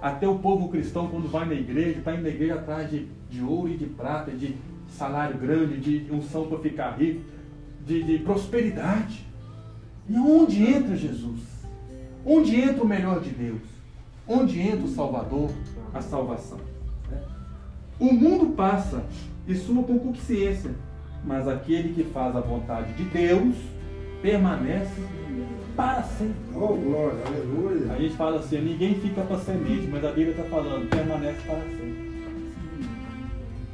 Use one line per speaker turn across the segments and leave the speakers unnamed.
Até o povo cristão, quando vai na igreja, está indo na igreja atrás de, de ouro e de prata, de salário grande, de unção para ficar rico, de, de prosperidade. E onde entra Jesus? Onde entra o melhor de Deus? Onde entra o Salvador, a salvação? O mundo passa e sua concupiscência, mas aquele que faz a vontade de Deus permanece para sempre.
Oh, glória, aleluia.
A gente fala assim, ninguém fica para semente, mas a Bíblia está falando, permanece para sempre.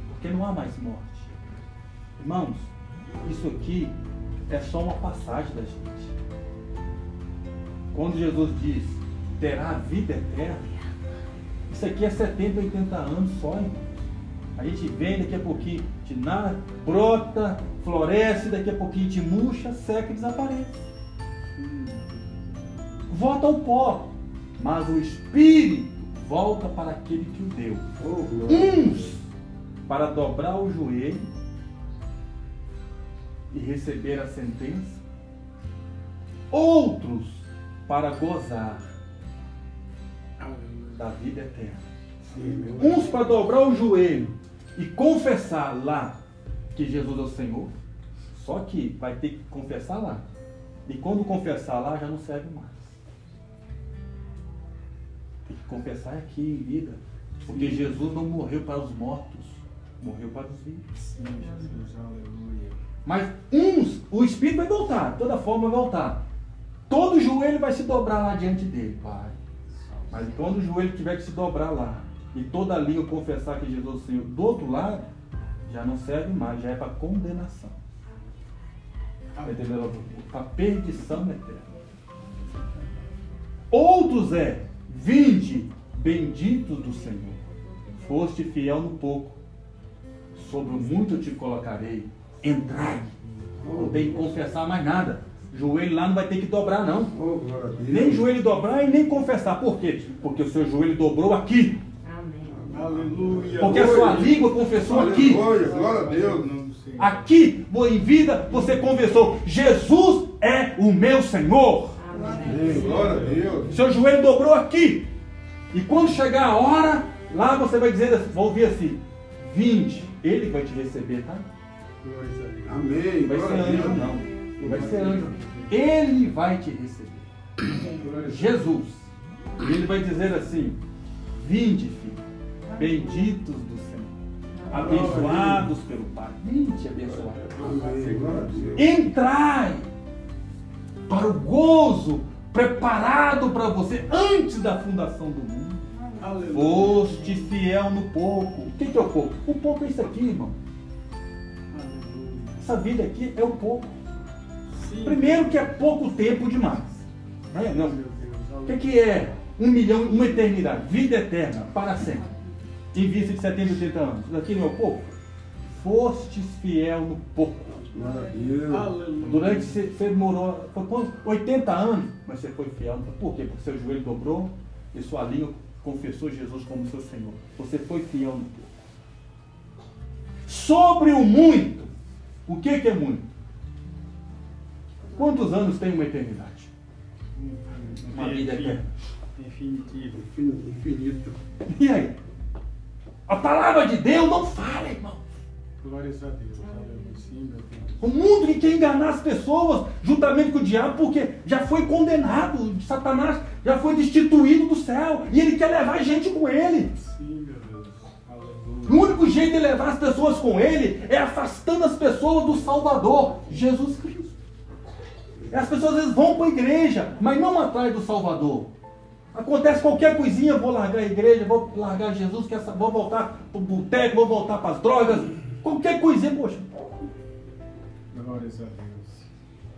Porque não há mais morte. Irmãos, isso aqui é só uma passagem da gente. Quando Jesus diz, terá vida eterna, isso aqui é 70, 80 anos só, irmão. A gente vem daqui a pouquinho, de nada, brota, floresce, daqui a pouquinho te murcha, seca e desaparece volta ao pó, mas o Espírito volta para aquele que o deu.
Oh,
Uns para dobrar o joelho e receber a sentença, outros para gozar da vida eterna. Uns para dobrar o joelho e confessar lá que Jesus é o Senhor, só que vai ter que confessar lá. E quando confessar lá, já não serve mais. Tem que confessar aqui em vida. Porque Jesus não morreu para os mortos, morreu para os vivos.
Sim, Jesus, aleluia.
Mas uns, o Espírito vai voltar, de toda forma vai voltar. Todo joelho vai se dobrar lá diante dele, Pai. Mas quando o joelho tiver que se dobrar lá, e toda língua confessar que Jesus é o Senhor, do outro lado, já não serve mais, já é para condenação. Está entendendo? Para perdição eterna. Outros é, vinde, benditos do Senhor. Foste fiel no pouco, sobre o muito te colocarei. Entrai. Não tem que confessar mais nada. Joelho lá não vai ter que dobrar, não.
Oh, a.
Nem joelho dobrar e nem confessar. Por quê? Porque o seu joelho dobrou aqui.
Aleluia.
Porque a sua língua confessou aqui.
Aleluia, glória a Deus.
Aqui, em vida, você confessou: Jesus é o meu Senhor.
Amém, glória a Deus.
Seu joelho dobrou aqui. E quando chegar a hora, lá você vai dizer, vai ouvir assim: Vinde, ele vai te receber, tá?
Amém,
Não vai ser anjo, não. Não vai ser anjo. Ele vai te receber. Jesus. E ele vai dizer assim: Vinde, filho, benditos do Senhor, abençoados pelo Pai. Vinde, abençoados. Entrai para o gozo preparado para você antes da fundação do mundo. Foste fiel no pouco. O que que é o pouco? O pouco é isso aqui, irmão. Essa vida aqui é o pouco. Primeiro que é pouco tempo demais. Não é? Não. O que, que é um milhão, uma eternidade? Vida eterna, para sempre. Em vista de 70, 80 anos. Isso aqui não é o pouco? Fostes fiel no pouco.
Glória a Deus.
Durante você, você morou foi quanto? 80 anos, mas você foi fiel. Por quê? Porque seu joelho dobrou e sua língua confessou Jesus como seu Senhor. Você foi fiel no pouco. Sobre o muito, o que, que é muito? Quantos anos tem uma eternidade? Uma vida eterna.
Infinito, infinito.
E aí? A palavra de Deus não fala, irmão.
Glórias a Deus.
O mundo que quer enganar as pessoas juntamente com o diabo, porque já foi condenado, Satanás já foi destituído do céu e ele quer levar gente com ele.
Sim, meu Deus.
O único jeito de levar as pessoas com ele é afastando as pessoas do Salvador, Jesus Cristo. As pessoas às vezes vão para a igreja, mas não atrás do Salvador. Acontece qualquer coisinha, vou largar a igreja, vou largar Jesus, vou voltar para o boteco, vou voltar para as drogas. Qualquer coisinha, poxa,
Glórias a Deus.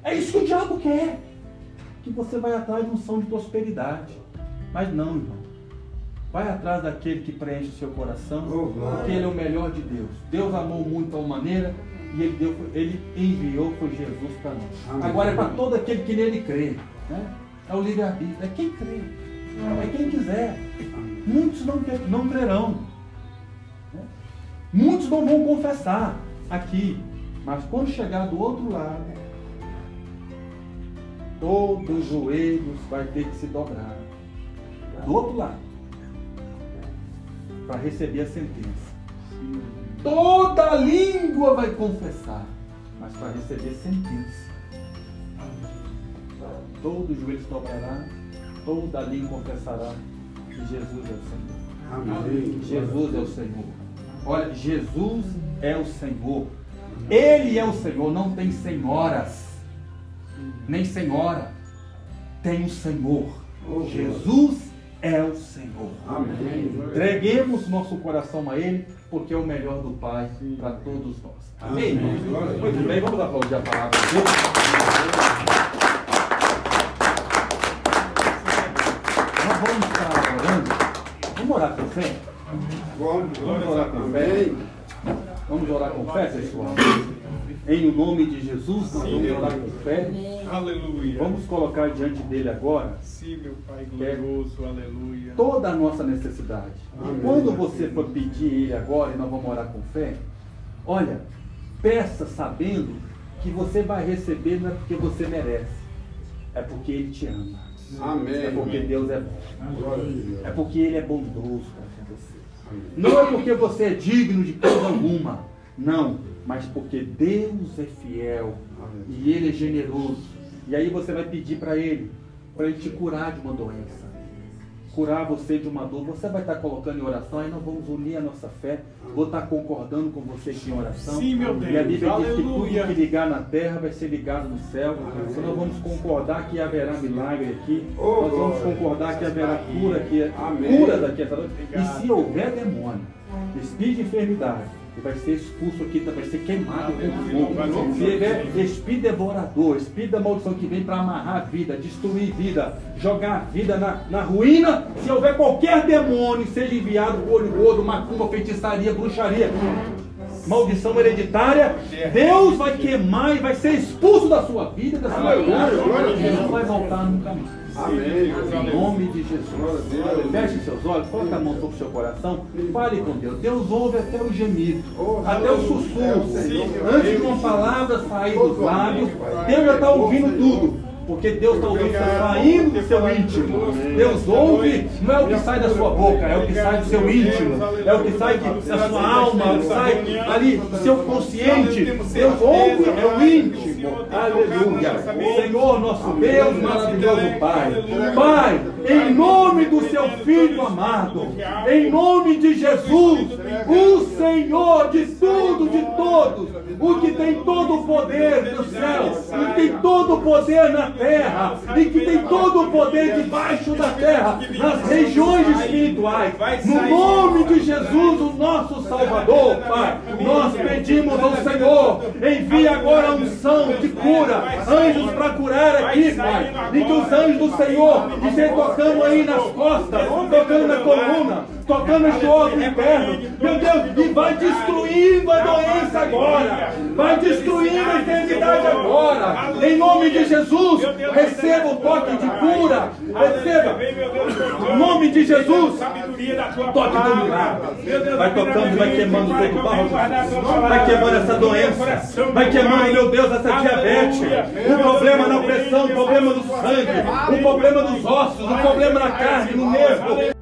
É isso que o diabo quer. Que você vai atrás de um som de prosperidade. Mas não, irmão. Vai atrás daquele que preenche o seu coração,
Oh,
porque ele é o melhor de Deus. Deus amou muito tal maneira e ele, deu, ele enviou foi Jesus para nós.
Amém.
Agora é para todo aquele que nele crê. Né? É o livre-arbítrio. É quem crê. É quem quiser. Muitos não, não crerão. né? Muitos não vão confessar aqui. Mas quando chegar do outro lado, todos os joelhos vai ter que se dobrar. Do outro lado. para receber a sentença. Toda língua vai confessar, mas para receber sentença. Todo joelho se dobrará, toda língua confessará que Jesus é o Senhor.
Amém.
Jesus é o Senhor. Olha, Jesus é o Senhor. Ele é o Senhor, não tem senhoras, nem senhora. Tem o Senhor. Jesus é o Senhor.
Amém.
Entreguemos nosso coração a Ele, porque é o melhor do Pai para todos nós. Amém?
Amém.
Muito bem, vamos aplaudir a palavra de Deus. Vamos estar orando. Vamos orar com fé?
Vamos,
Vamos orar com fé? Vamos orar com fé, pessoal? Em o nome de Jesus, nós vamos orar com fé.
Aleluia.
Vamos colocar diante dele agora
Sim, meu Pai glorioso, aleluia.
toda a nossa necessidade. E
Amém.
quando você for pedir ele agora, e nós vamos orar com fé, olha, peça sabendo que você vai receber não é porque você merece, é porque ele te ama.
Amém.
É porque Deus é bom. É porque ele é bondoso para você. Não é porque você é digno de coisa alguma. Não, mas porque Deus é fiel e ele é generoso. E aí você vai pedir para ele, para ele te curar de uma doença. Curar você de uma dor. Você vai estar colocando em oração, aí nós vamos unir a nossa fé. Vou estar concordando com você aqui em oração.
Sim, meu Deus.
E a Bíblia diz que tudo que ligar na terra vai ser ligado no céu. Então nós vamos concordar que haverá milagre aqui.
Oh,
Nós vamos
glória.
concordar que haverá cura aqui.
Amém.
Cura daqui essa noite. E se houver demônio, espírito de enfermidade, vai ser expulso aqui, vai ser queimado. Com fogo. Se houver espírito devorador, espírito da maldição que vem para amarrar a vida, destruir vida, jogar a vida na, na ruína, se houver qualquer demônio, seja enviado por olho gordo, macumba, feitiçaria, bruxaria, maldição hereditária, Deus vai queimar e vai ser expulso da sua vida, da sua
Aleluia,
casa,
glória a
e não vai voltar nunca mais.
Amém.
Em nome de Jesus. Feche seus olhos, coloque a mão sobre o seu coração, fale com Deus. Deus ouve até o gemido,
Oh,
até o sussurro. Antes de uma palavra sair dos lábios, Deus já está ouvindo tudo. Porque Deus está ouvindo saindo do seu íntimo. Deus ouve, não é o que sai da sua boca, é o que sai do seu íntimo. É o que sai de- da sua alma, é o que sai ali do seu consciente. Deus ouve, é o íntimo. Aleluia. Senhor, nosso Deus, maravilhoso Pai. Pai, em nome do seu Filho amado, em nome de Jesus, o Senhor de tudo, de todos, o que tem todo o poder do céu, o que tem todo o poder na terra, e que tem todo o poder debaixo da terra, nas regiões espirituais. No nome de Jesus, o nosso Salvador, Pai, nós pedimos ao Senhor, envia agora a unção de cura, anjos para curar aqui, Pai, e que os anjos do Senhor estejam tocando aí nas costas, tocando na coluna, tocando este órgão interno, meu Deus, e vai destruindo a doença agora, vai destruindo a enfermidade agora, em nome de Jesus, receba o toque de cura, receba, em nome de Jesus, toque do milagre, vai tocando, vai queimando todo o barro, vai queimando essa doença, vai queimando, meu Deus, essa diabetes, o problema na pressão, o problema do sangue, o problema dos ossos, o problema na carne, no nervo,